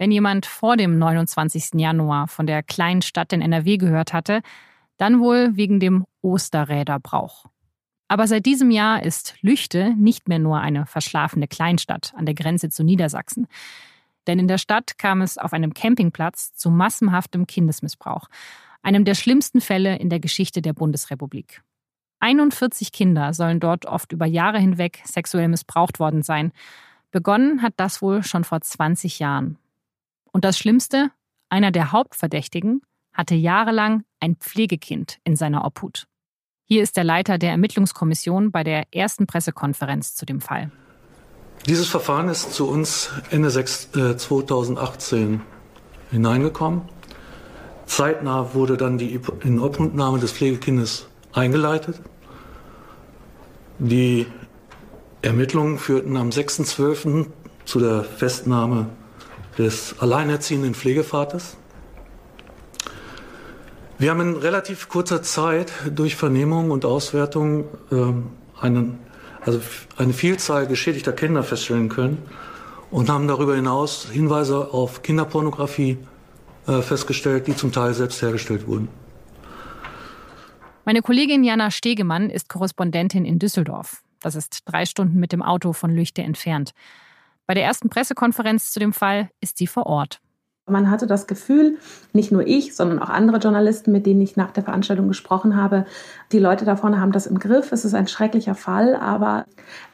Wenn jemand vor dem 29. Januar von der kleinen Stadt in NRW gehört hatte, dann wohl wegen dem Osterräderbrauch. Aber seit diesem Jahr ist Lüchte nicht mehr nur eine verschlafene Kleinstadt an der Grenze zu Niedersachsen. Denn in der Stadt kam es auf einem Campingplatz zu massenhaftem Kindesmissbrauch, einem der schlimmsten Fälle in der Geschichte der Bundesrepublik. 41 Kinder sollen dort oft über Jahre hinweg sexuell missbraucht worden sein. Begonnen hat das wohl schon vor 20 Jahren. Und das Schlimmste, einer der Hauptverdächtigen hatte jahrelang ein Pflegekind in seiner Obhut. Hier ist der Leiter der Ermittlungskommission bei der ersten Pressekonferenz zu dem Fall. Dieses Verfahren ist zu uns Ende 2018 äh, hineingekommen. Zeitnah wurde dann die Inobhutnahme des Pflegekindes eingeleitet. Die Ermittlungen führten am 6.12. zu der Festnahme des alleinerziehenden Pflegevaters. Wir haben in relativ kurzer Zeit durch Vernehmung und Auswertung ähm, einen, also eine Vielzahl geschädigter Kinder feststellen können und haben darüber hinaus Hinweise auf Kinderpornografie äh, festgestellt, die zum Teil selbst hergestellt wurden. Meine Kollegin Jana Stegemann ist Korrespondentin in Düsseldorf. Das ist drei Stunden mit dem Auto von Lüchte entfernt. Bei der ersten Pressekonferenz zu dem Fall ist sie vor Ort. Man hatte das Gefühl, nicht nur ich, sondern auch andere Journalisten, mit denen ich nach der Veranstaltung gesprochen habe, die Leute da vorne haben das im Griff. Es ist ein schrecklicher Fall, aber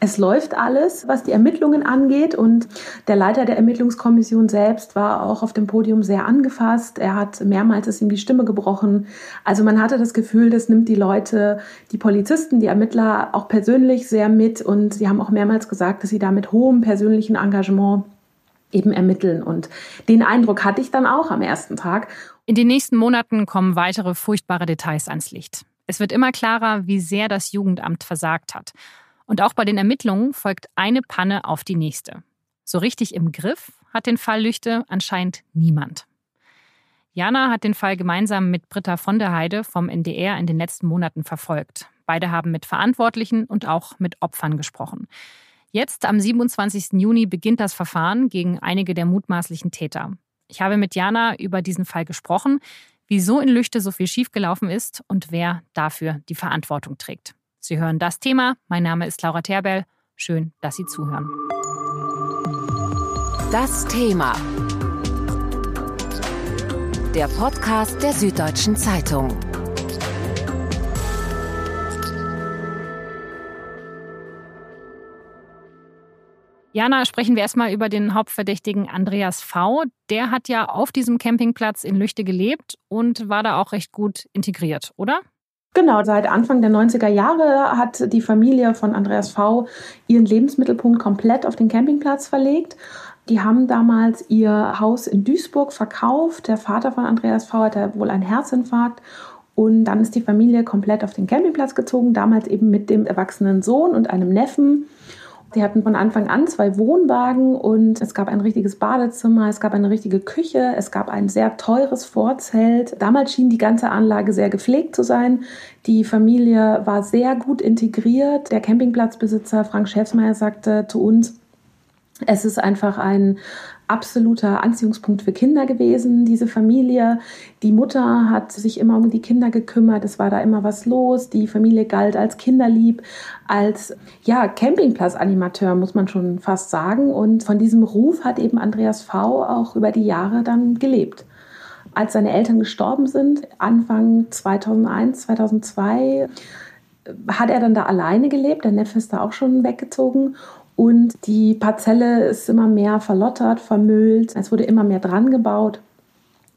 es läuft alles, was die Ermittlungen angeht. Und der Leiter der Ermittlungskommission selbst war auch auf dem Podium sehr angefasst. Er hat mehrmals ist ihm die Stimme gebrochen. Also man hatte das Gefühl, das nimmt die Leute, die Polizisten, die Ermittler auch persönlich sehr mit. Und sie haben auch mehrmals gesagt, dass sie da mit hohem persönlichen Engagement eben ermitteln. Und den Eindruck hatte ich dann auch am ersten Tag. In den nächsten Monaten kommen weitere furchtbare Details ans Licht. Es wird immer klarer, wie sehr das Jugendamt versagt hat. Und auch bei den Ermittlungen folgt eine Panne auf die nächste. So richtig im Griff hat den Fall Lüchte anscheinend niemand. Jana hat den Fall gemeinsam mit Britta von der Heide vom NDR in den letzten Monaten verfolgt. Beide haben mit Verantwortlichen und auch mit Opfern gesprochen. Jetzt, am 27. Juni, beginnt das Verfahren gegen einige der mutmaßlichen Täter. Ich habe mit Jana über diesen Fall gesprochen, wieso in Lüchte so viel schiefgelaufen ist und wer dafür die Verantwortung trägt. Sie hören das Thema. Mein Name ist Laura Terbell. Schön, dass Sie zuhören. Das Thema. Der Podcast der Süddeutschen Zeitung. Jana, sprechen wir erstmal über den Hauptverdächtigen Andreas V. Der hat ja auf diesem Campingplatz in Lüchte gelebt und war da auch recht gut integriert, oder? Genau, seit Anfang der 90er Jahre hat die Familie von Andreas V. ihren Lebensmittelpunkt komplett auf den Campingplatz verlegt. Die haben damals ihr Haus in Duisburg verkauft. Der Vater von Andreas V. hatte wohl einen Herzinfarkt und dann ist die Familie komplett auf den Campingplatz gezogen, damals eben mit dem erwachsenen Sohn und einem Neffen. Die hatten von Anfang an zwei Wohnwagen und es gab ein richtiges Badezimmer, es gab eine richtige Küche, es gab ein sehr teures Vorzelt. Damals schien die ganze Anlage sehr gepflegt zu sein. Die Familie war sehr gut integriert. Der Campingplatzbesitzer Frank Schäfsmeier sagte zu uns, es ist einfach ein absoluter Anziehungspunkt für Kinder gewesen, diese Familie. Die Mutter hat sich immer um die Kinder gekümmert, es war da immer was los. Die Familie galt als kinderlieb, als ja, Campingplatzanimateur, muss man schon fast sagen. Und von diesem Ruf hat eben Andreas V. auch über die Jahre dann gelebt. Als seine Eltern gestorben sind, Anfang 2001, 2002, hat er dann da alleine gelebt. Der Neffe ist da auch schon weggezogen. Und die Parzelle ist immer mehr verlottert, vermüllt. Es wurde immer mehr dran gebaut.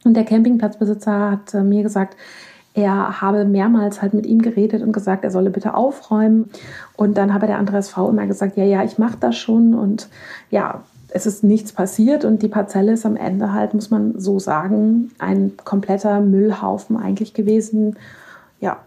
Und der Campingplatzbesitzer hat äh, mir gesagt, er habe mehrmals halt mit ihm geredet und gesagt, er solle bitte aufräumen. Und dann habe der Andreas V. immer gesagt, ja, ja, ich mache das schon. Und ja, es ist nichts passiert. Und die Parzelle ist am Ende halt, muss man so sagen, ein kompletter Müllhaufen eigentlich gewesen. Ja,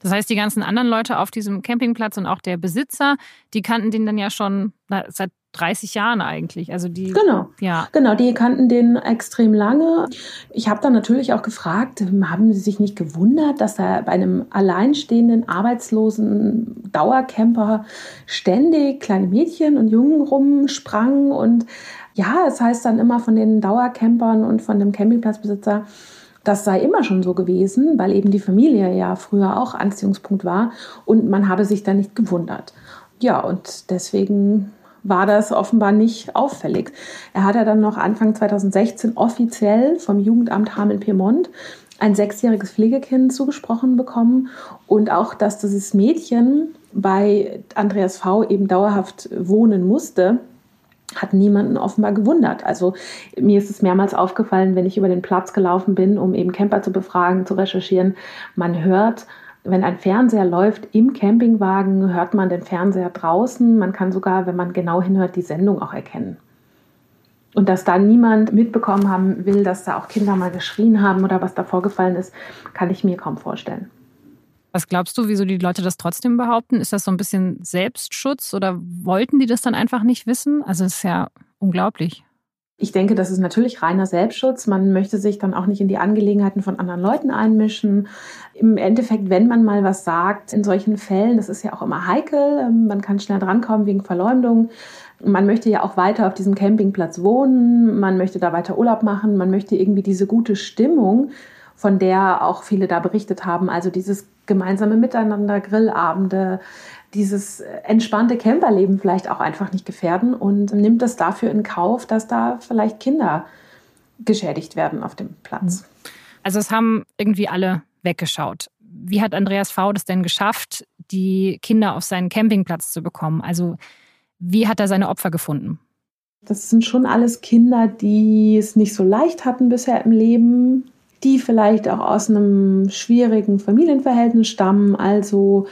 das heißt, die ganzen anderen Leute auf diesem Campingplatz und auch der Besitzer, die kannten den dann ja schon seit 30 Jahren eigentlich. Also die genau, ja, genau, die kannten den extrem lange. Ich habe dann natürlich auch gefragt, haben Sie sich nicht gewundert, dass er bei einem alleinstehenden arbeitslosen Dauercamper ständig kleine Mädchen und Jungen rumsprangen und ja, es heißt dann immer von den Dauercampern und von dem Campingplatzbesitzer, das sei immer schon so gewesen, weil eben die Familie ja früher auch Anziehungspunkt war und man habe sich da nicht gewundert. Ja, und deswegen war das offenbar nicht auffällig. Er hat ja dann noch Anfang 2016 offiziell vom Jugendamt Hameln-Piemont ein sechsjähriges Pflegekind zugesprochen bekommen und auch, dass dieses Mädchen bei Andreas V eben dauerhaft wohnen musste, hat niemanden offenbar gewundert. Also mir ist es mehrmals aufgefallen, wenn ich über den Platz gelaufen bin, um eben Camper zu befragen, zu recherchieren. Man hört, wenn ein Fernseher läuft im Campingwagen, hört man den Fernseher draußen. Man kann sogar, wenn man genau hinhört, die Sendung auch erkennen. Und dass da niemand mitbekommen haben will, dass da auch Kinder mal geschrien haben oder was da vorgefallen ist, kann ich mir kaum vorstellen. Was glaubst du, wieso die Leute das trotzdem behaupten? Ist das so ein bisschen Selbstschutz oder wollten die das dann einfach nicht wissen? Also es ist ja unglaublich. Ich denke, das ist natürlich reiner Selbstschutz. Man möchte sich dann auch nicht in die Angelegenheiten von anderen Leuten einmischen. Im Endeffekt, wenn man mal was sagt in solchen Fällen, das ist ja auch immer heikel. Ähm, man kann schnell drankommen wegen Verleumdung. Man möchte ja auch weiter auf diesem Campingplatz wohnen. Man möchte da weiter Urlaub machen. Man möchte irgendwie diese gute Stimmung, von der auch viele da berichtet haben. Also dieses gemeinsame Miteinander, Grillabende, dieses entspannte Camperleben vielleicht auch einfach nicht gefährden und nimmt es dafür in Kauf, dass da vielleicht Kinder geschädigt werden auf dem Platz. Also es haben irgendwie alle weggeschaut. Wie hat Andreas V. das denn geschafft, die Kinder auf seinen Campingplatz zu bekommen? Also wie hat er seine Opfer gefunden? Das sind schon alles Kinder, die es nicht so leicht hatten bisher im Leben, die vielleicht auch aus einem schwierigen Familienverhältnis stammen, also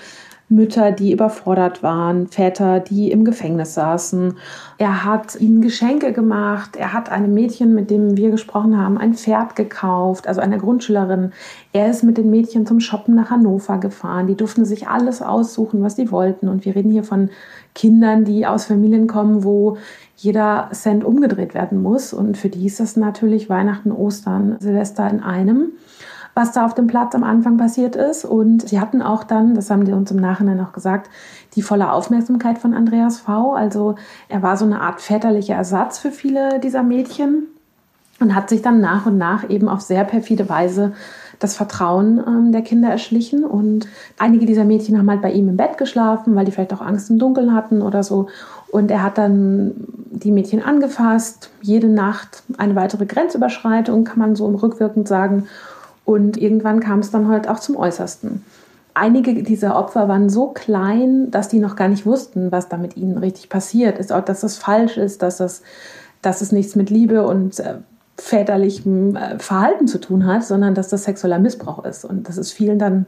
Mütter, die überfordert waren, Väter, die im Gefängnis saßen. Er hat ihnen Geschenke gemacht. Er hat einem Mädchen, mit dem wir gesprochen haben, ein Pferd gekauft, also einer Grundschülerin. Er ist mit den Mädchen zum Shoppen nach Hannover gefahren. Die durften sich alles aussuchen, was sie wollten. Und wir reden hier von Kindern, die aus Familien kommen, wo jeder Cent umgedreht werden muss. Und für die ist das natürlich Weihnachten, Ostern, Silvester in einem was da auf dem Platz am Anfang passiert ist. Und sie hatten auch dann, das haben die uns im Nachhinein auch gesagt, die volle Aufmerksamkeit von Andreas V. Also er war so eine Art väterlicher Ersatz für viele dieser Mädchen und hat sich dann nach und nach eben auf sehr perfide Weise das Vertrauen ähm, der Kinder erschlichen. Und einige dieser Mädchen haben halt bei ihm im Bett geschlafen, weil die vielleicht auch Angst im Dunkeln hatten oder so. Und er hat dann die Mädchen angefasst, jede Nacht eine weitere Grenzüberschreitung, kann man so rückwirkend sagen. Und irgendwann kam es dann halt auch zum Äußersten. Einige dieser Opfer waren so klein, dass die noch gar nicht wussten, was da mit ihnen richtig passiert ist, dass das falsch ist, dass, das, dass es nichts mit Liebe und äh, väterlichem äh, Verhalten zu tun hat, sondern dass das sexueller Missbrauch ist. Und das ist vielen dann,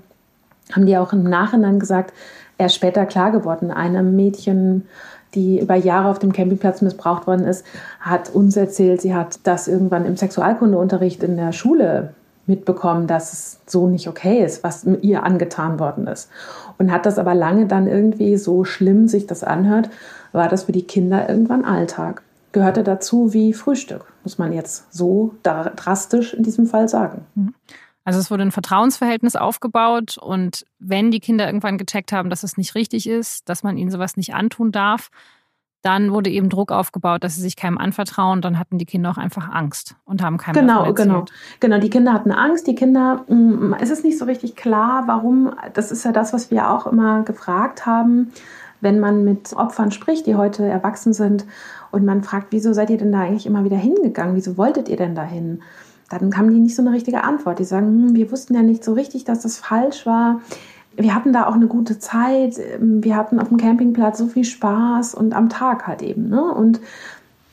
haben die auch im Nachhinein gesagt, erst später klar geworden. Einem Mädchen, die über Jahre auf dem Campingplatz missbraucht worden ist, hat uns erzählt, sie hat das irgendwann im Sexualkundeunterricht in der Schule mitbekommen, dass es so nicht okay ist, was ihr angetan worden ist. Und hat das aber lange dann irgendwie so schlimm sich das anhört, war das für die Kinder irgendwann Alltag. Gehörte dazu wie Frühstück, muss man jetzt so drastisch in diesem Fall sagen. Mhm. Also es wurde ein Vertrauensverhältnis aufgebaut und wenn die Kinder irgendwann gecheckt haben, dass es nicht richtig ist, dass man ihnen sowas nicht antun darf, dann wurde eben Druck aufgebaut, dass sie sich keinem anvertrauen. Dann hatten die Kinder auch einfach Angst und haben keinem Genau, genau. Genau, die Kinder hatten Angst. Die Kinder, mm, es ist nicht so richtig klar, warum. Das ist ja das, was wir auch immer gefragt haben, wenn man mit Opfern spricht, die heute erwachsen sind und man fragt, wieso seid ihr denn da eigentlich immer wieder hingegangen? Wieso wolltet ihr denn dahin? Dann haben die nicht so eine richtige Antwort. Die sagen, hm, wir wussten ja nicht so richtig, dass das falsch war wir hatten da auch eine gute Zeit. Wir hatten auf dem Campingplatz so viel Spaß und am Tag halt eben. Ne? Und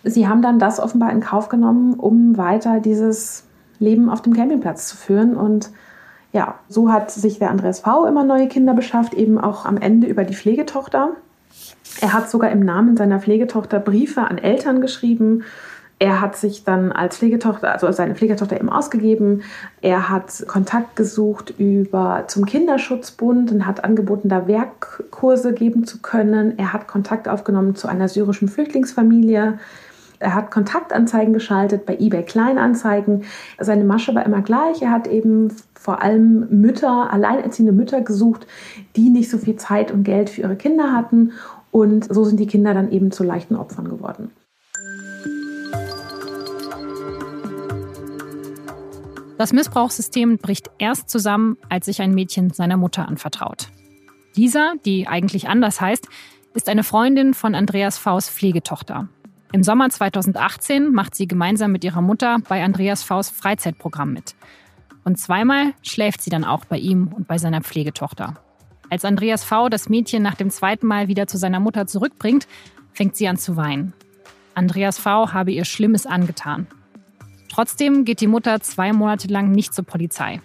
sie haben dann das offenbar in Kauf genommen, um weiter dieses Leben auf dem Campingplatz zu führen. Und ja, so hat sich der Andreas V. immer neue Kinder beschafft, eben auch am Ende über die Pflegetochter. Er hat sogar im Namen seiner Pflegetochter Briefe an Eltern geschrieben, Er hat sich dann als Pflegetochter, also seine Pflegetochter eben ausgegeben. Er hat Kontakt gesucht über zum Kinderschutzbund und hat angeboten, da Werkkurse geben zu können. Er hat Kontakt aufgenommen zu einer syrischen Flüchtlingsfamilie. Er hat Kontaktanzeigen geschaltet bei eBay Kleinanzeigen. Seine Masche war immer gleich. Er hat eben vor allem Mütter, alleinerziehende Mütter gesucht, die nicht so viel Zeit und Geld für ihre Kinder hatten. Und so sind die Kinder dann eben zu leichten Opfern geworden. Das Missbrauchssystem bricht erst zusammen, als sich ein Mädchen seiner Mutter anvertraut. Lisa, die eigentlich anders heißt, ist eine Freundin von Andreas Vs Pflegetochter. Im Sommer 2018 macht sie gemeinsam mit ihrer Mutter bei Andreas Vs Freizeitprogramm mit. Und zweimal schläft sie dann auch bei ihm und bei seiner Pflegetochter. Als Andreas V das Mädchen nach dem zweiten Mal wieder zu seiner Mutter zurückbringt, fängt sie an zu weinen. Andreas V habe ihr Schlimmes angetan. Trotzdem geht die Mutter zwei Monate lang nicht zur Polizei.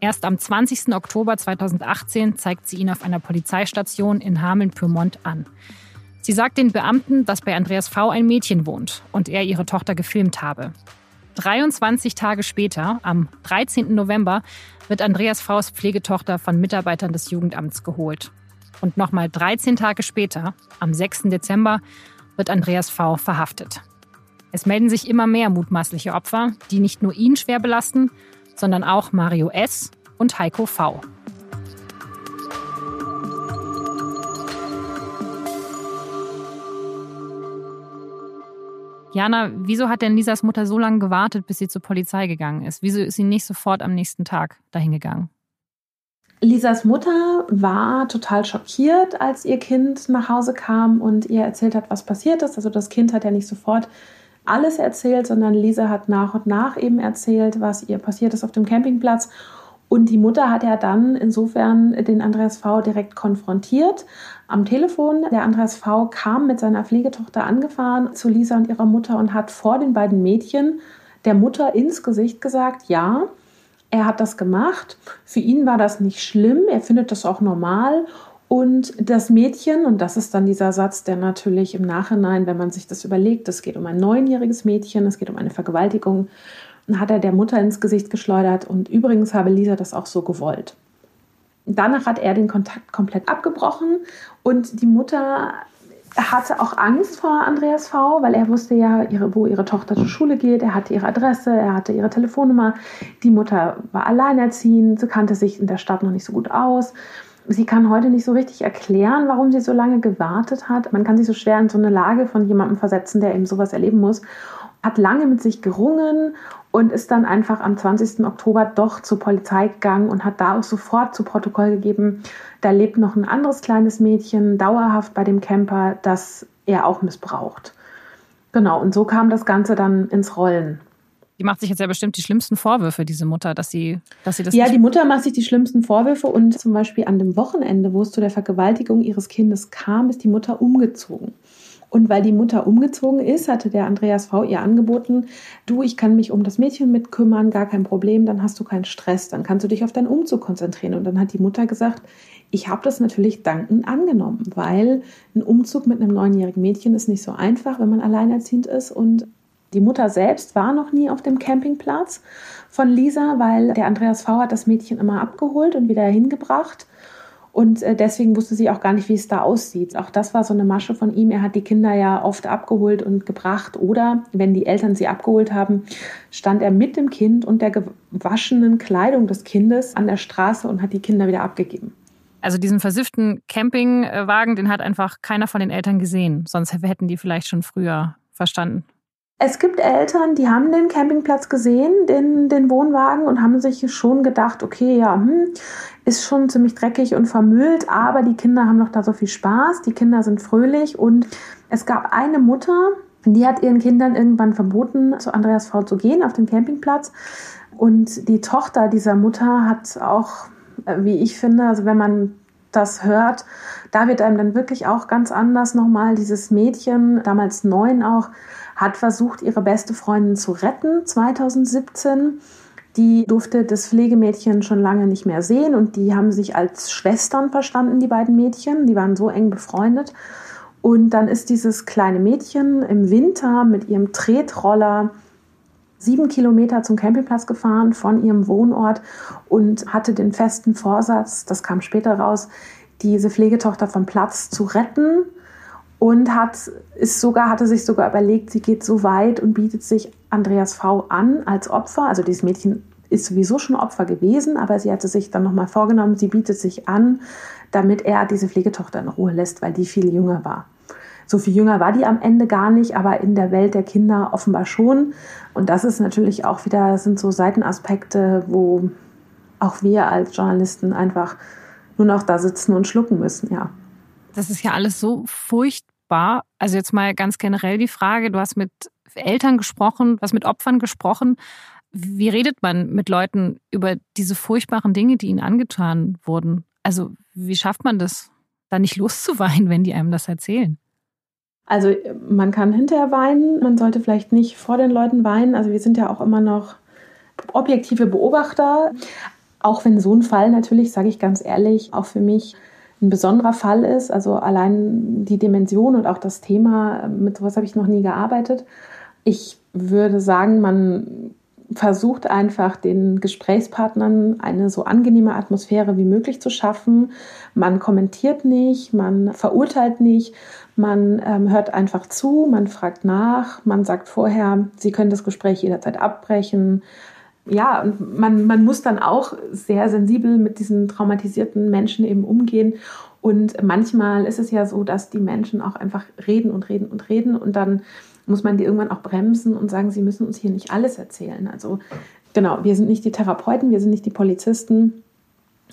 Erst am 20. Oktober 2018 zeigt sie ihn auf einer Polizeistation in Hameln-Pyrmont an. Sie sagt den Beamten, dass bei Andreas V. ein Mädchen wohnt und er ihre Tochter gefilmt habe. 23 Tage später, am 13. November, wird Andreas V.s Pflegetochter von Mitarbeitern des Jugendamts geholt. Und nochmal 13 Tage später, am 6. Dezember, wird Andreas V. verhaftet. Es melden sich immer mehr mutmaßliche Opfer, die nicht nur ihn schwer belasten, sondern auch Mario S. und Heiko V. Jana, wieso hat denn Lisas Mutter so lange gewartet, bis sie zur Polizei gegangen ist? Wieso ist sie nicht sofort am nächsten Tag dahin gegangen? Lisas Mutter war total schockiert, als ihr Kind nach Hause kam und ihr erzählt hat, was passiert ist. Also das Kind hat ja nicht sofort alles erzählt, sondern Lisa hat nach und nach eben erzählt, was ihr passiert ist auf dem Campingplatz. Und die Mutter hat ja dann insofern den Andreas V. direkt konfrontiert am Telefon. Der Andreas V. kam mit seiner Pflegetochter angefahren zu Lisa und ihrer Mutter und hat vor den beiden Mädchen der Mutter ins Gesicht gesagt, ja, er hat das gemacht. Für ihn war das nicht schlimm. Er findet das auch normal. Und das Mädchen, und das ist dann dieser Satz, der natürlich im Nachhinein, wenn man sich das überlegt, es geht um ein neunjähriges Mädchen, es geht um eine Vergewaltigung, hat er der Mutter ins Gesicht geschleudert und übrigens habe Lisa das auch so gewollt. Danach hat er den Kontakt komplett abgebrochen und die Mutter hatte auch Angst vor Andreas V., weil er wusste ja, ihre, wo ihre Tochter zur Schule geht. Er hatte ihre Adresse, er hatte ihre Telefonnummer. Die Mutter war alleinerziehend, sie kannte sich in der Stadt noch nicht so gut aus. Sie kann heute nicht so richtig erklären, warum sie so lange gewartet hat. Man kann sich so schwer in so eine Lage von jemandem versetzen, der eben sowas erleben muss. Hat lange mit sich gerungen und ist dann einfach am 20. Oktober doch zur Polizei gegangen und hat da auch sofort zu Protokoll gegeben, da lebt noch ein anderes kleines Mädchen dauerhaft bei dem Camper, das er auch missbraucht. Genau, und so kam das Ganze dann ins Rollen. Die macht sich jetzt ja bestimmt die schlimmsten Vorwürfe, diese Mutter, dass sie, dass sie das. Ja, die Mutter macht sich die schlimmsten Vorwürfe und zum Beispiel an dem Wochenende, wo es zu der Vergewaltigung ihres Kindes kam, ist die Mutter umgezogen. Und weil die Mutter umgezogen ist, hatte der Andreas V. ihr angeboten, du, ich kann mich um das Mädchen mitkümmern, gar kein Problem, dann hast du keinen Stress, dann kannst du dich auf deinen Umzug konzentrieren. Und dann hat die Mutter gesagt, ich habe das natürlich dankend angenommen, weil ein Umzug mit einem neunjährigen Mädchen ist nicht so einfach, wenn man alleinerziehend ist. Und die Mutter selbst war noch nie auf dem Campingplatz von Lisa, weil der Andreas V. hat das Mädchen immer abgeholt und wieder hingebracht. Und äh, deswegen wusste sie auch gar nicht, wie es da aussieht. Auch das war so eine Masche von ihm. Er hat die Kinder ja oft abgeholt und gebracht. Oder wenn die Eltern sie abgeholt haben, stand er mit dem Kind und der gewaschenen Kleidung des Kindes an der Straße und hat die Kinder wieder abgegeben. Also diesen versifften Campingwagen, den hat einfach keiner von den Eltern gesehen. Sonst hätten die vielleicht schon früher verstanden. Es gibt Eltern, die haben den Campingplatz gesehen, den, den Wohnwagen, und haben sich schon gedacht, okay, ja, hm, ist schon ziemlich dreckig und vermüllt, aber die Kinder haben noch da so viel Spaß, die Kinder sind fröhlich und es gab eine Mutter, die hat ihren Kindern irgendwann verboten, zu Andreas Frau zu gehen auf den Campingplatz. Und die Tochter dieser Mutter hat auch, äh, wie ich finde, also wenn man das hört, da wird einem dann wirklich auch ganz anders nochmal dieses Mädchen, damals neun auch, hat versucht, ihre beste Freundin zu retten, 2017 die durfte das Pflegemädchen schon lange nicht mehr sehen und die haben sich als Schwestern verstanden, die beiden Mädchen. Die waren so eng befreundet. Und dann ist dieses kleine Mädchen im Winter mit ihrem Tretroller sieben Kilometer zum Campingplatz gefahren von ihrem Wohnort und hatte den festen Vorsatz, das kam später raus, diese Pflegetochter vom Platz zu retten und hat ist sogar hatte sich sogar überlegt, sie geht so weit und bietet sich Andreas V an als Opfer. Also dieses Mädchen ist sowieso schon Opfer gewesen, aber sie hatte sich dann nochmal vorgenommen, sie bietet sich an, damit er diese Pflegetochter in Ruhe lässt, weil die viel jünger war. So viel jünger war die am Ende gar nicht, aber in der Welt der Kinder offenbar schon. Und das ist natürlich auch wieder, sind so Seitenaspekte, wo auch wir als Journalisten einfach nur noch da sitzen und schlucken müssen, ja. Das ist ja alles so furchtbar. Also jetzt mal ganz generell die Frage, du hast mit Eltern gesprochen, du hast mit Opfern gesprochen. Wie redet man mit Leuten über diese furchtbaren Dinge, die ihnen angetan wurden? Also wie schafft man das, da nicht loszuweinen, wenn die einem das erzählen? Also man kann hinterher weinen, man sollte vielleicht nicht vor den Leuten weinen. Also wir sind ja auch immer noch objektive Beobachter. Auch wenn so ein Fall natürlich, sage ich ganz ehrlich, auch für mich ein besonderer Fall ist. Also allein die Dimension und auch das Thema, mit sowas habe ich noch nie gearbeitet. Ich würde sagen, man versucht einfach den Gesprächspartnern eine so angenehme Atmosphäre wie möglich zu schaffen. Man kommentiert nicht, man verurteilt nicht, man ähm, hört einfach zu, man fragt nach, man sagt vorher, Sie können das Gespräch jederzeit abbrechen. Ja, und man, man muss dann auch sehr sensibel mit diesen traumatisierten Menschen eben umgehen. Und manchmal ist es ja so, dass die Menschen auch einfach reden und reden und reden und dann muss man die irgendwann auch bremsen und sagen, sie müssen uns hier nicht alles erzählen. Also genau, wir sind nicht die Therapeuten, wir sind nicht die Polizisten,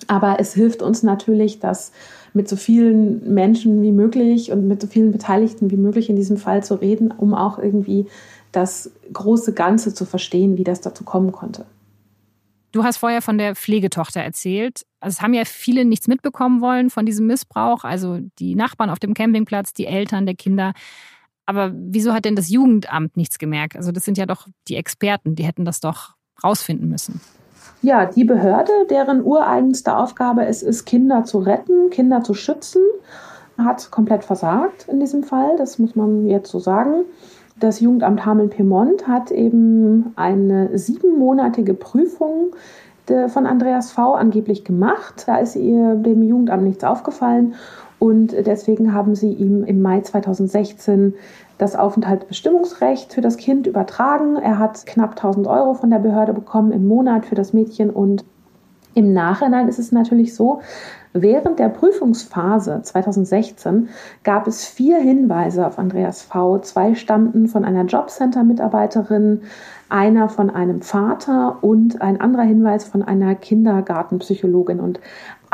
aber es hilft uns natürlich, dass mit so vielen Menschen wie möglich und mit so vielen Beteiligten wie möglich in diesem Fall zu reden, um auch irgendwie das große Ganze zu verstehen, wie das dazu kommen konnte. Du hast vorher von der Pflegetochter erzählt. Also es haben ja viele nichts mitbekommen wollen von diesem Missbrauch, also die Nachbarn auf dem Campingplatz, die Eltern der Kinder. Aber wieso hat denn das Jugendamt nichts gemerkt? Also das sind ja doch die Experten, die hätten das doch rausfinden müssen. Ja, die Behörde, deren ureigenste Aufgabe es ist, Kinder zu retten, Kinder zu schützen, hat komplett versagt in diesem Fall. Das muss man jetzt so sagen. Das Jugendamt Hameln-Piemont hat eben eine siebenmonatige Prüfung von Andreas V. angeblich gemacht. Da ist ihr dem Jugendamt nichts aufgefallen und deswegen haben sie ihm im Mai 2016 das Aufenthaltsbestimmungsrecht für das Kind übertragen. Er hat knapp 1000 Euro von der Behörde bekommen im Monat für das Mädchen und im Nachhinein ist es natürlich so, während der Prüfungsphase 2016 gab es vier Hinweise auf Andreas V. Zwei stammten von einer Jobcenter-Mitarbeiterin, einer von einem Vater und ein anderer Hinweis von einer Kindergartenpsychologin. Und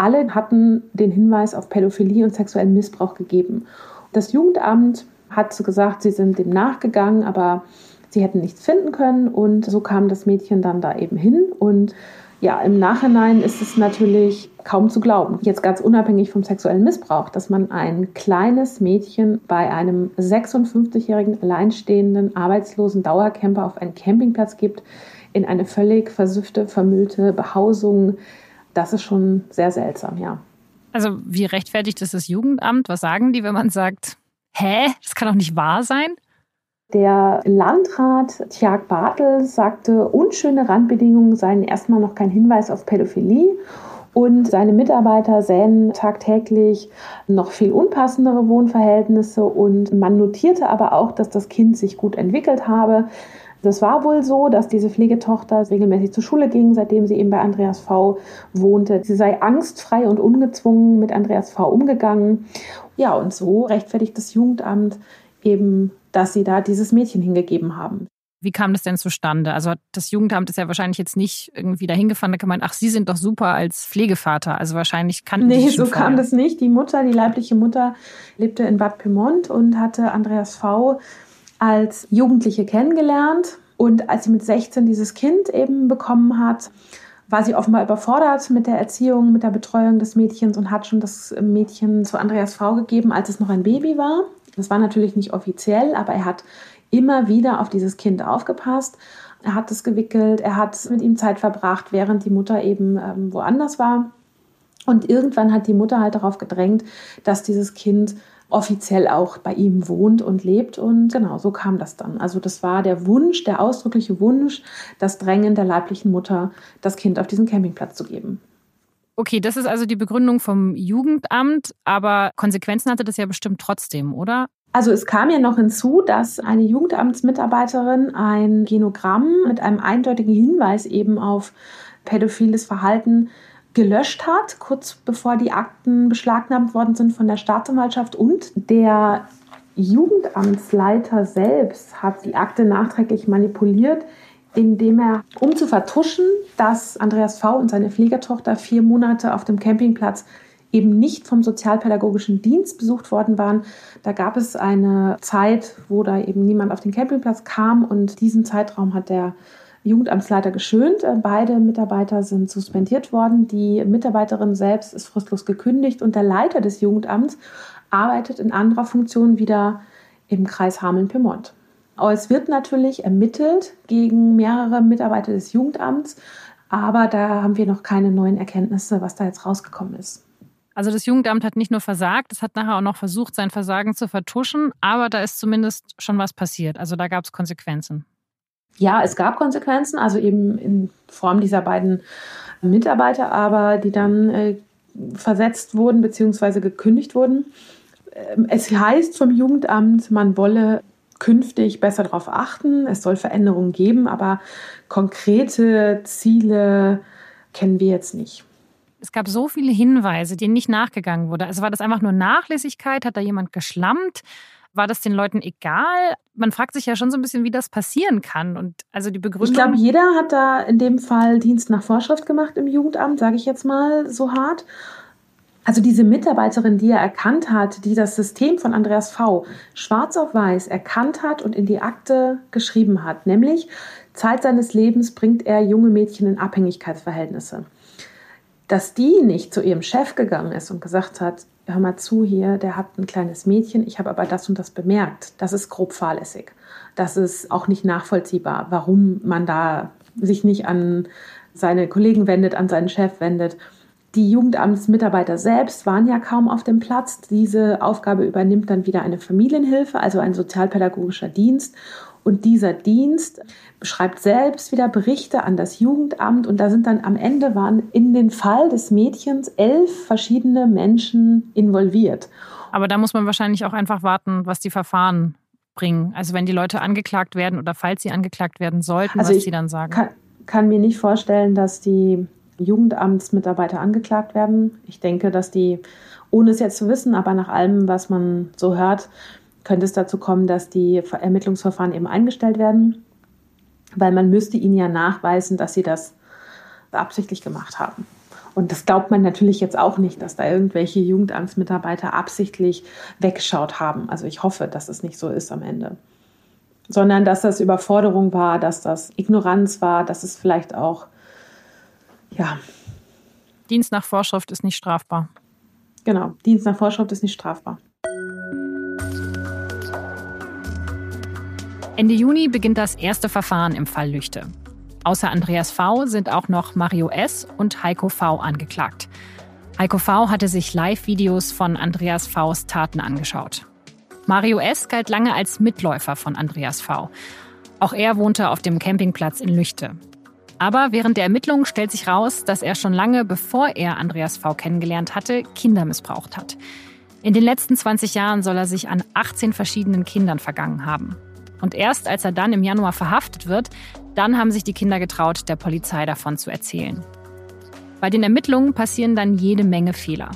alle hatten den Hinweis auf Pädophilie und sexuellen Missbrauch gegeben. Das Jugendamt hat gesagt, sie sind dem nachgegangen, aber sie hätten nichts finden können. Und so kam das Mädchen dann da eben hin. Und ja, im Nachhinein ist es natürlich kaum zu glauben, jetzt ganz unabhängig vom sexuellen Missbrauch, dass man ein kleines Mädchen bei einem 56-jährigen alleinstehenden, arbeitslosen Dauercamper auf einen Campingplatz gibt, in eine völlig versüffte, vermüllte Behausung, das ist schon sehr seltsam, ja. Also wie rechtfertigt ist das Jugendamt? Was sagen die, wenn man sagt, hä, das kann doch nicht wahr sein? Der Landrat Tjag Bartel sagte, unschöne Randbedingungen seien erstmal noch kein Hinweis auf Pädophilie. Und seine Mitarbeiter sähen tagtäglich noch viel unpassendere Wohnverhältnisse. Und man notierte aber auch, dass das Kind sich gut entwickelt habe. Das war wohl so, dass diese Pflegetochter regelmäßig zur Schule ging, seitdem sie eben bei Andreas V. wohnte. Sie sei angstfrei und ungezwungen mit Andreas V. umgegangen. Ja, und so rechtfertigt das Jugendamt eben, dass sie da dieses Mädchen hingegeben haben. Wie kam das denn zustande? Also das Jugendamt ist ja wahrscheinlich jetzt nicht irgendwie dahin gefahren, da gemeint, ach, Sie sind doch super als Pflegevater. Also wahrscheinlich kannten nee, so vorher. kam das nicht. Die Mutter, die leibliche Mutter, lebte in Bad Pyrmont und hatte Andreas V als Jugendliche kennengelernt. Und als sie mit 16 dieses Kind eben bekommen hat, war sie offenbar überfordert mit der Erziehung, mit der Betreuung des Mädchens und hat schon das Mädchen zu Andreas V gegeben, als es noch ein Baby war. Das war natürlich nicht offiziell, aber er hat immer wieder auf dieses Kind aufgepasst. Er hat es gewickelt, er hat mit ihm Zeit verbracht, während die Mutter eben ähm, woanders war. Und irgendwann hat die Mutter halt darauf gedrängt, dass dieses Kind offiziell auch bei ihm wohnt und lebt. Und genau, so kam das dann. Also das war der Wunsch, der ausdrückliche Wunsch, das Drängen der leiblichen Mutter, das Kind auf diesen Campingplatz zu geben. Okay, das ist also die Begründung vom Jugendamt, aber Konsequenzen hatte das ja bestimmt trotzdem, oder? Also es kam ja noch hinzu, dass eine Jugendamtsmitarbeiterin ein Genogramm mit einem eindeutigen Hinweis eben auf pädophiles Verhalten gelöscht hat, kurz bevor die Akten beschlagnahmt worden sind von der Staatsanwaltschaft. Und der Jugendamtsleiter selbst hat die Akte nachträglich manipuliert, indem er, um zu vertuschen, dass Andreas V. und seine Pflegetochter vier Monate auf dem Campingplatz eben nicht vom sozialpädagogischen Dienst besucht worden waren. Da gab es eine Zeit, wo da eben niemand auf den Campingplatz kam und diesen Zeitraum hat der Jugendamtsleiter geschönt. Äh, beide Mitarbeiter sind suspendiert worden. Die Mitarbeiterin selbst ist fristlos gekündigt und der Leiter des Jugendamts arbeitet in anderer Funktion wieder im Kreis Hameln-Pyrmont. Es wird natürlich ermittelt gegen mehrere Mitarbeiter des Jugendamts, aber da haben wir noch keine neuen Erkenntnisse, was da jetzt rausgekommen ist. Also das Jugendamt hat nicht nur versagt, es hat nachher auch noch versucht, sein Versagen zu vertuschen, aber da ist zumindest schon was passiert. Also da gab es Konsequenzen. Ja, es gab Konsequenzen, also eben in Form dieser beiden Mitarbeiter, aber die dann äh, versetzt wurden bzw. gekündigt wurden. Ähm, es heißt vom Jugendamt, man wolle künftig besser darauf achten, es soll Veränderungen geben, aber konkrete Ziele kennen wir jetzt nicht. Es gab so viele Hinweise, denen nicht nachgegangen wurde. Also war das einfach nur Nachlässigkeit? Hat da jemand geschlammt? War das den Leuten egal? Man fragt sich ja schon so ein bisschen, wie das passieren kann. Und also die Begründung. Ich glaube, jeder hat da in dem Fall Dienst nach Vorschrift gemacht im Jugendamt, sage ich jetzt mal so hart. Also diese Mitarbeiterin, die er erkannt hat, die das System von Andreas V. schwarz auf weiß erkannt hat und in die Akte geschrieben hat, nämlich Zeit seines Lebens bringt er junge Mädchen in Abhängigkeitsverhältnisse. Dass die nicht zu ihrem Chef gegangen ist und gesagt hat, hör mal zu hier, der hat ein kleines Mädchen, ich habe aber das und das bemerkt. Das ist grob fahrlässig. Das ist auch nicht nachvollziehbar, warum man da sich nicht an seine Kollegen wendet, an seinen Chef wendet. Die Jugendamtsmitarbeiter selbst waren ja kaum auf dem Platz. Diese Aufgabe übernimmt dann wieder eine Familienhilfe, also ein sozialpädagogischer Dienst. Und dieser Dienst schreibt selbst wieder Berichte an das Jugendamt und da sind dann am Ende waren in den Fall des Mädchens elf verschiedene Menschen involviert. Aber da muss man wahrscheinlich auch einfach warten, was die Verfahren bringen. Also wenn die Leute angeklagt werden oder falls sie angeklagt werden sollten, also was sie dann sagen. Kann, kann mir nicht vorstellen, dass die Jugendamtsmitarbeiter angeklagt werden. Ich denke, dass die, ohne es jetzt zu wissen, aber nach allem, was man so hört, könnte es dazu kommen, dass die Ermittlungsverfahren eben eingestellt werden, weil man müsste ihnen ja nachweisen, dass sie das absichtlich gemacht haben. Und das glaubt man natürlich jetzt auch nicht, dass da irgendwelche Jugendamtsmitarbeiter absichtlich weggeschaut haben. Also ich hoffe, dass es nicht so ist am Ende. Sondern dass das Überforderung war, dass das Ignoranz war, dass es vielleicht auch, ja. Dienst nach Vorschrift ist nicht strafbar. Genau, Dienst nach Vorschrift ist nicht strafbar. Ende Juni beginnt das erste Verfahren im Fall Lüchte. Außer Andreas V. sind auch noch Mario S. und Heiko V. angeklagt. Heiko V. hatte sich Live-Videos von Andreas V.s Taten angeschaut. Mario S. galt lange als Mitläufer von Andreas V. Auch er wohnte auf dem Campingplatz in Lüchte. Aber während der Ermittlungen stellt sich raus, dass er schon lange bevor er Andreas V. kennengelernt hatte, Kinder missbraucht hat. In den letzten 20 Jahren soll er sich an 18 verschiedenen Kindern vergangen haben. Und erst als er dann im Januar verhaftet wird, dann haben sich die Kinder getraut, der Polizei davon zu erzählen. Bei den Ermittlungen passieren dann jede Menge Fehler.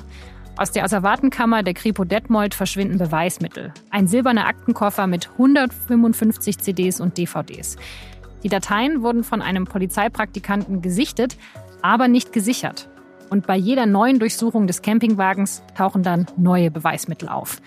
Aus der Asservatenkammer der Kripo Detmold verschwinden Beweismittel. Ein silberner Aktenkoffer mit 155 CDs und DVDs. Die Dateien wurden von einem Polizeipraktikanten gesichtet, aber nicht gesichert. Und bei jeder neuen Durchsuchung des Campingwagens tauchen dann neue Beweismittel auf.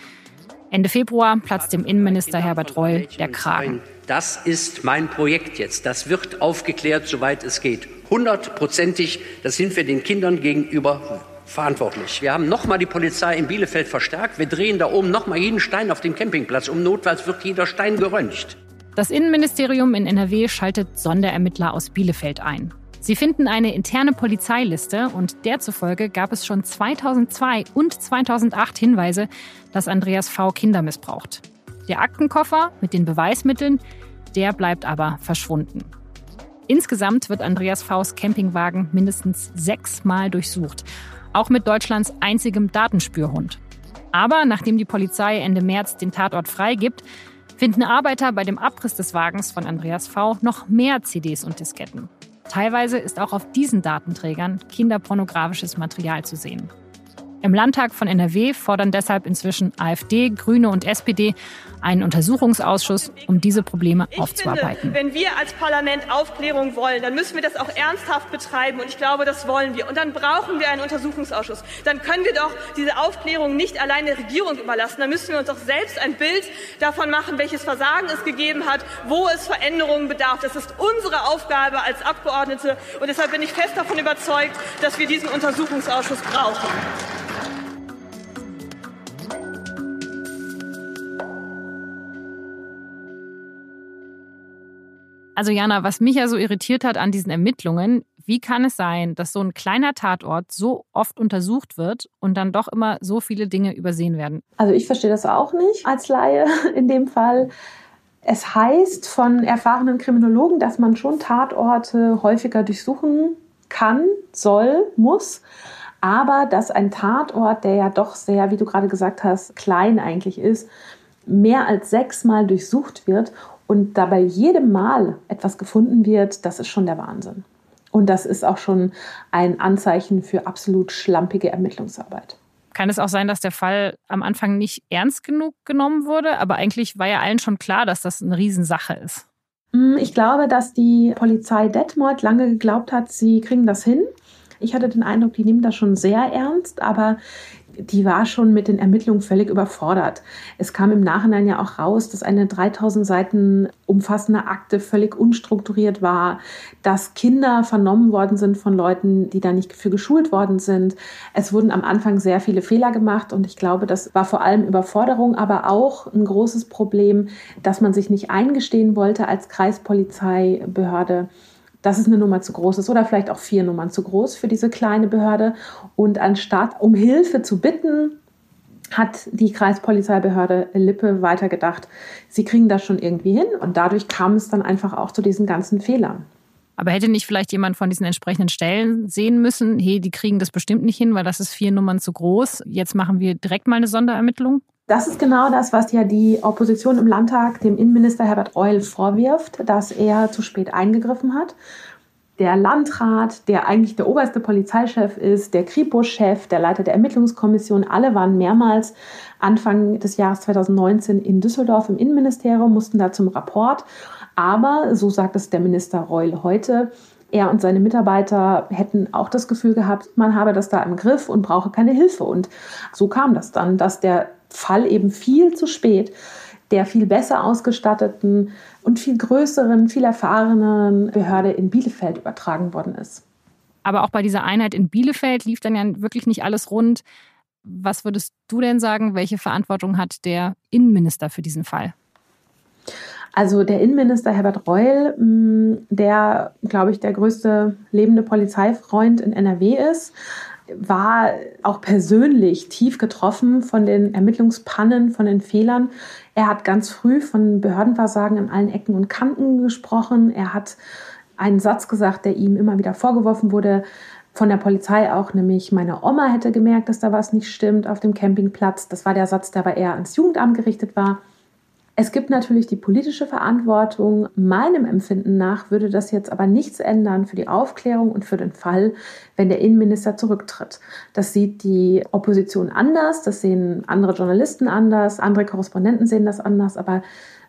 Ende Februar platzt dem Innenminister Herbert Reul der Kragen. Das ist mein Projekt jetzt. Das wird aufgeklärt, soweit es geht. Hundertprozentig, das sind wir den Kindern gegenüber verantwortlich. Wir haben nochmal die Polizei in Bielefeld verstärkt. Wir drehen da oben nochmal jeden Stein auf dem Campingplatz. Um notfalls wird jeder Stein geröntgt. Das Innenministerium in NRW schaltet Sonderermittler aus Bielefeld ein. Sie finden eine interne Polizeiliste und der zufolge gab es schon 2002 und 2008 Hinweise, dass Andreas V. Kinder missbraucht. Der Aktenkoffer mit den Beweismitteln, der bleibt aber verschwunden. Insgesamt wird Andreas V.s Campingwagen mindestens sechsmal durchsucht, auch mit Deutschlands einzigem Datenspürhund. Aber nachdem die Polizei Ende März den Tatort freigibt, finden Arbeiter bei dem Abriss des Wagens von Andreas V. noch mehr CDs und Disketten. Teilweise ist auch auf diesen Datenträgern kinderpornografisches Material zu sehen. Im Landtag von NRW fordern deshalb inzwischen AfD, Grüne und SPD einen Untersuchungsausschuss, um diese Probleme ich aufzuarbeiten. Finde, wenn wir als Parlament Aufklärung wollen, dann müssen wir das auch ernsthaft betreiben. Und ich glaube, das wollen wir. Und dann brauchen wir einen Untersuchungsausschuss. Dann können wir doch diese Aufklärung nicht allein der Regierung überlassen. Dann müssen wir uns doch selbst ein Bild davon machen, welches Versagen es gegeben hat, wo es Veränderungen bedarf. Das ist unsere Aufgabe als Abgeordnete. Und deshalb bin ich fest davon überzeugt, dass wir diesen Untersuchungsausschuss brauchen. Also Jana, was mich ja so irritiert hat an diesen Ermittlungen, wie kann es sein, dass so ein kleiner Tatort so oft untersucht wird und dann doch immer so viele Dinge übersehen werden? Also ich verstehe das auch nicht als Laie in dem Fall. Es heißt von erfahrenen Kriminologen, dass man schon Tatorte häufiger durchsuchen kann, soll, muss. Aber dass ein Tatort, der ja doch sehr, wie du gerade gesagt hast, klein eigentlich ist, mehr als sechsmal durchsucht wird und dabei jedem Mal etwas gefunden wird, das ist schon der Wahnsinn. Und das ist auch schon ein Anzeichen für absolut schlampige Ermittlungsarbeit. Kann es auch sein, dass der Fall am Anfang nicht ernst genug genommen wurde, aber eigentlich war ja allen schon klar, dass das eine Riesensache ist? Hm, ich glaube, dass die Polizei Detmold lange geglaubt hat, sie kriegen das hin. Ich hatte den Eindruck, die nehmen das schon sehr ernst, aber die war schon mit den Ermittlungen völlig überfordert. Es kam im Nachhinein ja auch raus, dass eine 3000 Seiten umfassende Akte völlig unstrukturiert war, dass Kinder vernommen worden sind von Leuten, die da nicht für geschult worden sind. Es wurden am Anfang sehr viele Fehler gemacht und ich glaube, das war vor allem Überforderung, aber auch ein großes Problem, dass man sich nicht eingestehen wollte als Kreispolizeibehörde dass es eine Nummer zu groß ist oder vielleicht auch vier Nummern zu groß für diese kleine Behörde. Und anstatt um Hilfe zu bitten, hat die Kreispolizeibehörde Lippe weitergedacht, sie kriegen das schon irgendwie hin. Und dadurch kam es dann einfach auch zu diesen ganzen Fehlern. Aber hätte nicht vielleicht jemand von diesen entsprechenden Stellen sehen müssen, hey, die kriegen das bestimmt nicht hin, weil das ist vier Nummern zu groß. Jetzt machen wir direkt mal eine Sonderermittlung? Das ist genau das, was ja die Opposition im Landtag dem Innenminister Herbert Reul vorwirft, dass er zu spät eingegriffen hat. Der Landrat, der eigentlich der oberste Polizeichef ist, der Kripo-Chef, der Leiter der Ermittlungskommission, alle waren mehrmals Anfang des Jahres 2019 in Düsseldorf im Innenministerium, mussten da zum Rapport. Aber, so sagt es der Minister Reul heute, er und seine Mitarbeiter hätten auch das Gefühl gehabt, man habe das da im Griff und brauche keine Hilfe. Und so kam das dann, dass der Fall eben viel zu spät der viel besser ausgestatteten und viel größeren, viel erfahrenen Behörde in Bielefeld übertragen worden ist. Aber auch bei dieser Einheit in Bielefeld lief dann ja wirklich nicht alles rund. Was würdest du denn sagen, welche Verantwortung hat der Innenminister für diesen Fall? Also der Innenminister Herbert Reul, mm, der, glaube ich, der größte lebende Polizeifreund in NRW ist, war auch persönlich tief getroffen von den Ermittlungspannen, von den Fehlern. Er hat ganz früh von Behördenversagen an allen Ecken und Kanten gesprochen. Er hat einen Satz gesagt, der ihm immer wieder vorgeworfen wurde, von der Polizei auch, nämlich meine Oma hätte gemerkt, dass da was nicht stimmt auf dem Campingplatz. Das war der Satz, der aber eher ans Jugendamt gerichtet war. Es gibt natürlich die politische Verantwortung. Meinem Empfinden nach würde das jetzt aber nichts ändern für die Aufklärung und für den Fall, wenn der Innenminister zurücktritt. Das sieht die Opposition anders, das sehen andere Journalisten anders, andere Korrespondenten sehen das anders, aber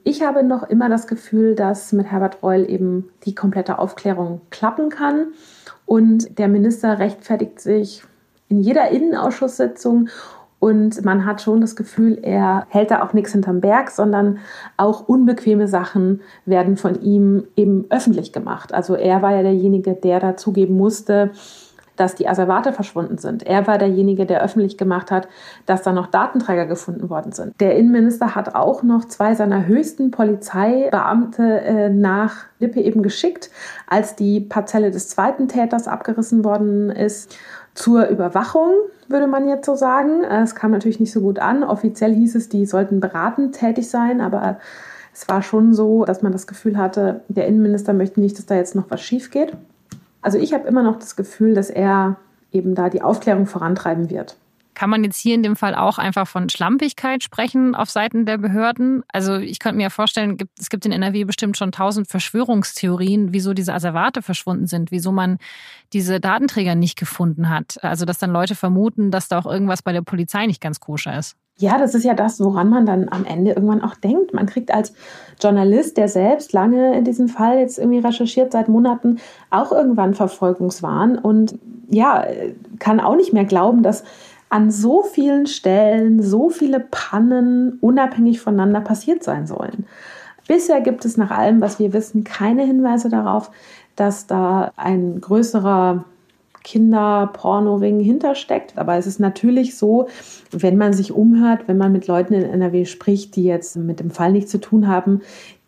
ich habe noch immer das Gefühl, dass mit Herbert Reul eben die komplette Aufklärung klappen kann und der Minister rechtfertigt sich in jeder Innenausschusssitzung und man hat schon das Gefühl, er hält da auch nichts hinterm Berg, sondern auch unbequeme Sachen werden von ihm eben öffentlich gemacht. Also er war ja derjenige, der da zugeben musste, dass die Asservate verschwunden sind. Er war derjenige, der öffentlich gemacht hat, dass da noch Datenträger gefunden worden sind. Der Innenminister hat auch noch zwei seiner höchsten Polizeibeamte äh, nach Lippe eben geschickt, als die Parzelle des zweiten Täters abgerissen worden ist zur Überwachung, würde man jetzt so sagen. Es kam natürlich nicht so gut an. Offiziell hieß es, die sollten beratend tätig sein, aber es war schon so, dass man das Gefühl hatte, der Innenminister möchte nicht, dass da jetzt noch was schief geht. Also ich habe immer noch das Gefühl, dass er eben da die Aufklärung vorantreiben wird. Kann man jetzt hier in dem Fall auch einfach von Schlampigkeit sprechen auf Seiten der Behörden? Also ich könnte mir ja vorstellen, es gibt in NRW bestimmt schon tausend Verschwörungstheorien, wieso diese Asservate verschwunden sind, wieso man diese Datenträger nicht gefunden hat. Also dass dann Leute vermuten, dass da auch irgendwas bei der Polizei nicht ganz koscher ist. Ja, das ist ja das, woran man dann am Ende irgendwann auch denkt. Man kriegt als Journalist, der selbst lange in diesem Fall jetzt irgendwie recherchiert, seit Monaten auch irgendwann Verfolgungswahn und ja, kann auch nicht mehr glauben, dass an so vielen Stellen so viele Pannen unabhängig voneinander passiert sein sollen. Bisher gibt es nach allem, was wir wissen, keine Hinweise darauf, dass da ein größerer Kinderporno-Ring hintersteckt. Aber es ist natürlich so, wenn man sich umhört, wenn man mit Leuten in NRW spricht, die jetzt mit dem Fall nichts zu tun haben,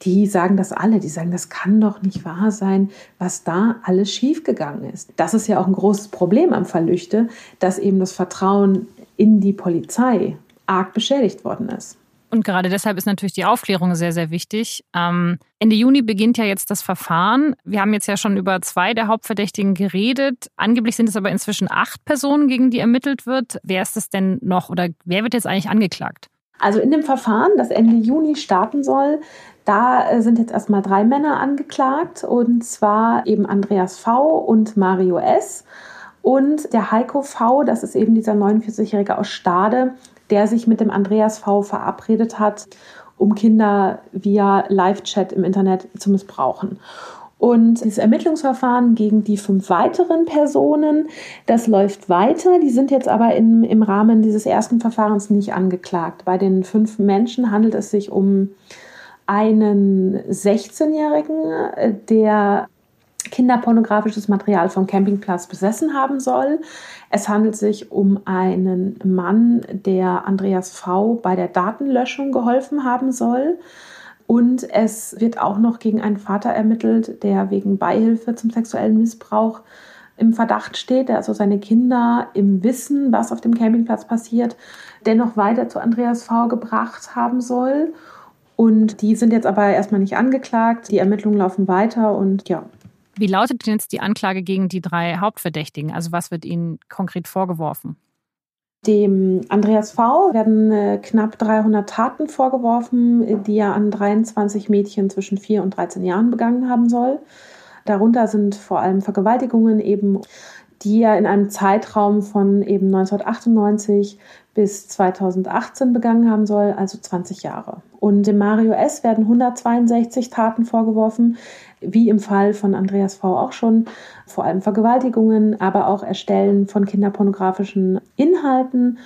die sagen das alle. Die sagen, das kann doch nicht wahr sein, was da alles schiefgegangen ist. Das ist ja auch ein großes Problem am Fall Lüchte, dass eben das Vertrauen in die Polizei arg beschädigt worden ist. Und gerade deshalb ist natürlich die Aufklärung sehr, sehr wichtig. Ähm, Ende Juni beginnt ja jetzt das Verfahren. Wir haben jetzt ja schon über zwei der Hauptverdächtigen geredet. Angeblich sind es aber inzwischen acht Personen, gegen die ermittelt wird. Wer ist es denn noch oder wer wird jetzt eigentlich angeklagt? Also in dem Verfahren, das Ende Juni starten soll, da äh, sind jetzt erstmal drei Männer angeklagt und zwar eben Andreas V. und Mario S. Und der Heiko V., das ist eben dieser 49-Jährige aus Stade, der sich mit dem Andreas V. verabredet hat, um Kinder via Live-Chat im Internet zu missbrauchen. Und dieses Ermittlungsverfahren gegen die fünf weiteren Personen, das läuft weiter. Die sind jetzt aber im, im Rahmen dieses ersten Verfahrens nicht angeklagt. Bei den fünf Menschen handelt es sich um einen 16-Jährigen, der kinderpornografisches Material vom Campingplatz besessen haben soll. Es handelt sich um einen Mann, der Andreas V. bei der Datenlöschung geholfen haben soll. Und es wird auch noch gegen einen Vater ermittelt, der wegen Beihilfe zum sexuellen Missbrauch im Verdacht steht, der also seine Kinder im Wissen, was auf dem Campingplatz passiert, dennoch weiter zu Andreas V. gebracht haben soll. Und die sind jetzt aber erstmal nicht angeklagt. Die Ermittlungen laufen weiter und ja, wie lautet denn jetzt die Anklage gegen die drei Hauptverdächtigen? Also was wird ihnen konkret vorgeworfen? Dem Andreas V. werden äh, knapp 300 Taten vorgeworfen, die er an 23 Mädchen zwischen 4 und 13 Jahren begangen haben soll. Darunter sind vor allem Vergewaltigungen eben, die er in einem Zeitraum von eben 1998 bis 2018 begangen haben soll, also 20 Jahre. Und dem Mario S. werden 162 Taten vorgeworfen, wie im Fall von Andreas V. auch schon, vor allem Vergewaltigungen, aber auch Erstellen von kinderpornografischen Inhalten.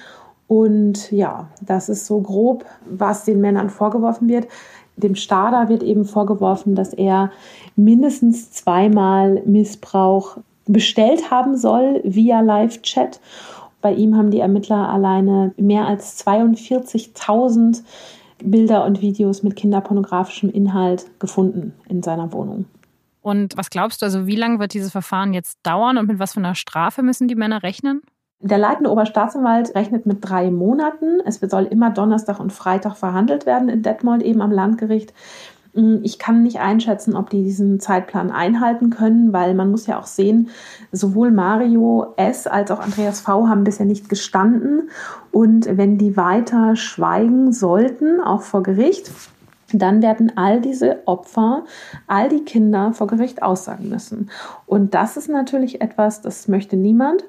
Und ja, das ist so grob, was den Männern vorgeworfen wird. Dem Stader wird eben vorgeworfen, dass er mindestens zweimal Missbrauch bestellt haben soll via Live-Chat. Bei ihm haben die Ermittler alleine mehr als 42.000 Bilder und Videos mit kinderpornografischem Inhalt gefunden in seiner Wohnung. Und was glaubst du, also wie lange wird dieses Verfahren jetzt dauern und mit was für einer Strafe müssen die Männer rechnen? Der leitende Oberstaatsanwalt rechnet mit drei Monaten. Es soll immer Donnerstag und Freitag verhandelt werden in Detmold, eben am Landgericht. Hm, ich kann nicht einschätzen, ob die diesen Zeitplan einhalten können, weil man muss ja auch sehen, sowohl Mario S. als auch Andreas V. haben bisher nicht gestanden. Und wenn die weiter schweigen sollten, auch vor Gericht, dann werden all diese Opfer, all die Kinder vor Gericht aussagen müssen. Und das ist natürlich etwas, das möchte niemand.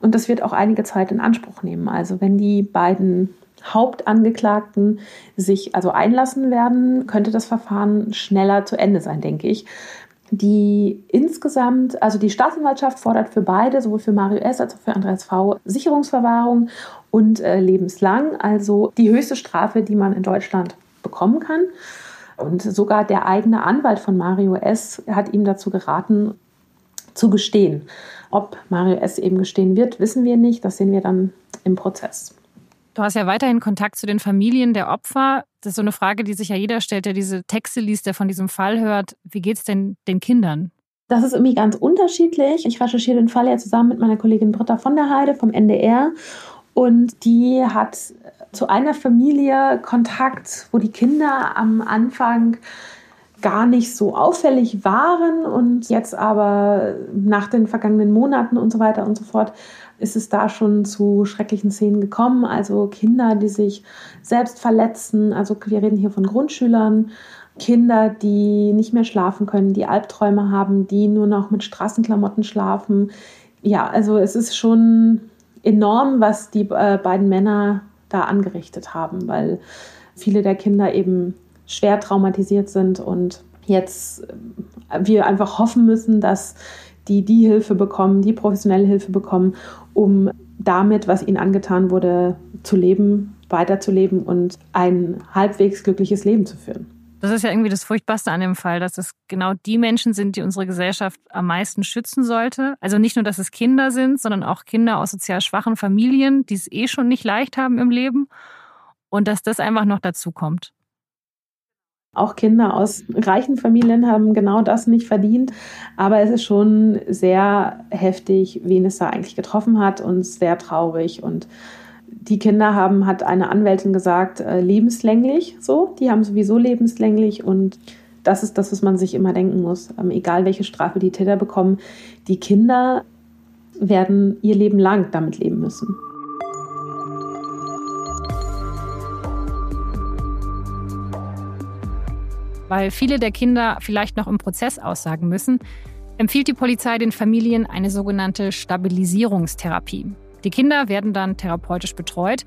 Und das wird auch einige Zeit in Anspruch nehmen. Also wenn die beiden Hauptangeklagten sich also einlassen werden, könnte das Verfahren schneller zu Ende sein, denke ich. Die insgesamt, also die Staatsanwaltschaft fordert für beide, sowohl für Mario S. als auch für Andreas V. Sicherungsverwahrung und äh, lebenslang, also die höchste Strafe, die man in Deutschland bekommen kann. Und sogar der eigene Anwalt von Mario S. hat ihm dazu geraten, zu gestehen. Ob Mario S. eben gestehen wird, wissen wir nicht. Das sehen wir dann im Prozess. Du hast ja weiterhin Kontakt zu den Familien der Opfer. Das ist so eine Frage, die sich ja jeder stellt, der diese Texte liest, der von diesem Fall hört. Wie geht es denn den Kindern? Das ist irgendwie ganz unterschiedlich. Ich recherchiere den Fall ja zusammen mit meiner Kollegin Britta von der Heide vom NDR. Und die hat zu einer Familie Kontakt, wo die Kinder am Anfang gar nicht so auffällig waren und jetzt aber nach den vergangenen Monaten und so weiter und so fort ist es da schon zu schrecklichen Szenen gekommen. Also Kinder, die sich selbst verletzen. Also wir reden hier von Grundschülern. Kinder, die nicht mehr schlafen können, die Albträume haben, die nur noch mit Straßenklamotten schlafen. Ja, also es ist schon enorm, was die äh, beiden Männer da angerichtet haben, weil viele der Kinder eben schwer traumatisiert sind und jetzt äh, wir einfach hoffen müssen, dass die die Hilfe bekommen, die professionelle Hilfe bekommen, um damit, was ihnen angetan wurde, zu leben, weiterzuleben und ein halbwegs glückliches Leben zu führen. Das ist ja irgendwie das Furchtbarste an dem Fall, dass es genau die Menschen sind, die unsere Gesellschaft am meisten schützen sollte. Also nicht nur, dass es Kinder sind, sondern auch Kinder aus sozial schwachen Familien, die es eh schon nicht leicht haben im Leben. Und dass das einfach noch dazu kommt. Auch Kinder aus reichen Familien haben genau das nicht verdient. Aber es ist schon sehr heftig, wen es da eigentlich getroffen hat und sehr traurig. Und die Kinder haben, hat eine Anwältin gesagt, äh, lebenslänglich so. Die haben sowieso lebenslänglich und das ist das, was man sich immer denken muss. Ähm, egal welche Strafe die Täter bekommen, die Kinder werden ihr Leben lang damit leben müssen. Weil viele der Kinder vielleicht noch im Prozess aussagen müssen, empfiehlt die Polizei den Familien eine sogenannte Stabilisierungstherapie. Die Kinder werden dann therapeutisch betreut,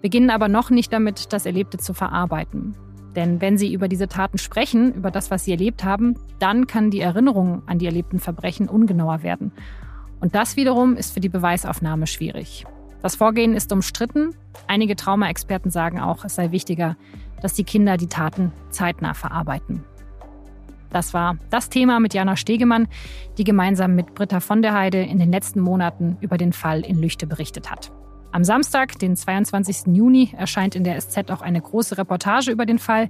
beginnen aber noch nicht damit, das Erlebte zu verarbeiten. Denn wenn sie über diese Taten sprechen, über das, was sie erlebt haben, dann kann die Erinnerung an die erlebten Verbrechen ungenauer werden. Und das wiederum ist für die Beweisaufnahme schwierig. Das Vorgehen ist umstritten. Einige Traumaexperten sagen auch, es sei wichtiger, dass die Kinder die Taten zeitnah verarbeiten. Das war das Thema mit Jana Stegemann, die gemeinsam mit Britta von der Heide in den letzten Monaten über den Fall in Lüchte berichtet hat. Am Samstag, den 22. Juni, erscheint in der SZ auch eine große Reportage über den Fall.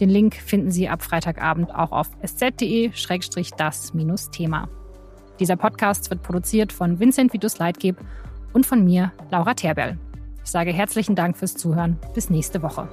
Den Link finden Sie ab Freitagabend auch auf sz.de-das-thema. Dieser Podcast wird produziert von Vincent Vitus Leitgeb und von mir, Laura Terberl. Ich sage herzlichen Dank fürs Zuhören. Bis nächste Woche.